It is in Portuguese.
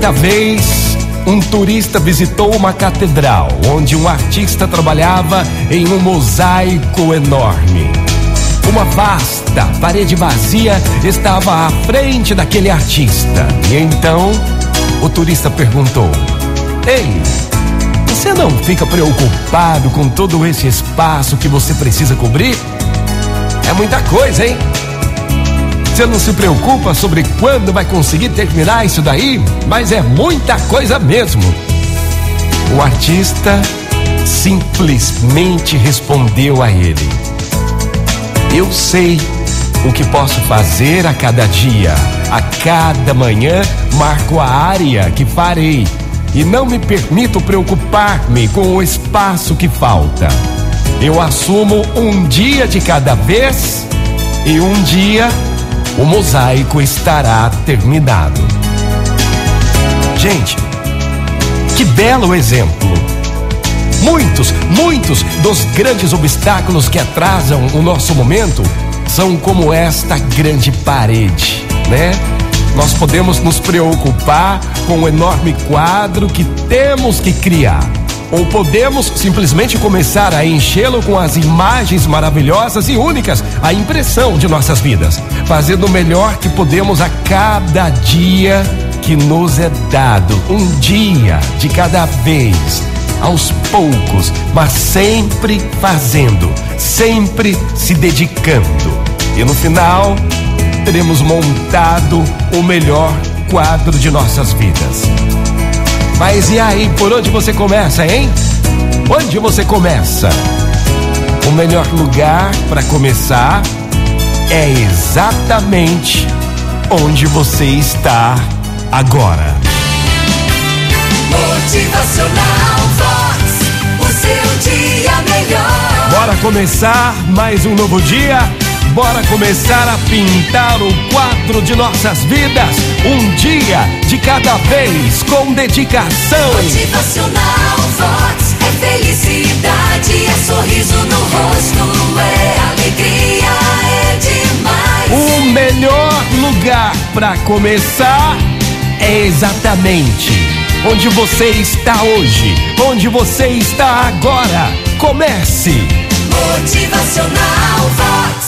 Certa vez, um turista visitou uma catedral onde um artista trabalhava em um mosaico enorme. Uma vasta parede vazia estava à frente daquele artista. E então, o turista perguntou: Ei, você não fica preocupado com todo esse espaço que você precisa cobrir? É muita coisa, hein? Você não se preocupa sobre quando vai conseguir terminar isso daí? Mas é muita coisa mesmo. O artista simplesmente respondeu a ele: Eu sei o que posso fazer a cada dia. A cada manhã marco a área que farei e não me permito preocupar-me com o espaço que falta. Eu assumo um dia de cada vez e um dia o mosaico estará terminado. Gente, que belo exemplo! Muitos, muitos dos grandes obstáculos que atrasam o nosso momento são como esta grande parede, né? Nós podemos nos preocupar com o enorme quadro que temos que criar ou podemos simplesmente começar a enchê-lo com as imagens maravilhosas e únicas, a impressão de nossas vidas, fazendo o melhor que podemos a cada dia que nos é dado, um dia de cada vez, aos poucos, mas sempre fazendo, sempre se dedicando. E no final, teremos montado o melhor quadro de nossas vidas. Mas e aí, por onde você começa, hein? Onde você começa? O melhor lugar para começar é exatamente onde você está agora. Motivacional Vox, o seu dia melhor. Bora começar mais um novo dia? Bora começar a pintar o quadro de nossas vidas, um dia de cada vez, com dedicação. Motivacional Vox é felicidade, é sorriso no rosto, é alegria, é demais. O melhor lugar para começar é exatamente onde você está hoje, onde você está agora. Comece! Motivacional Vox.